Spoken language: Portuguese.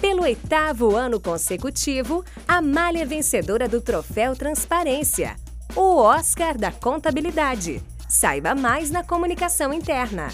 Pelo oitavo ano consecutivo, a Malha é vencedora do Troféu Transparência, o Oscar da Contabilidade. Saiba mais na comunicação interna.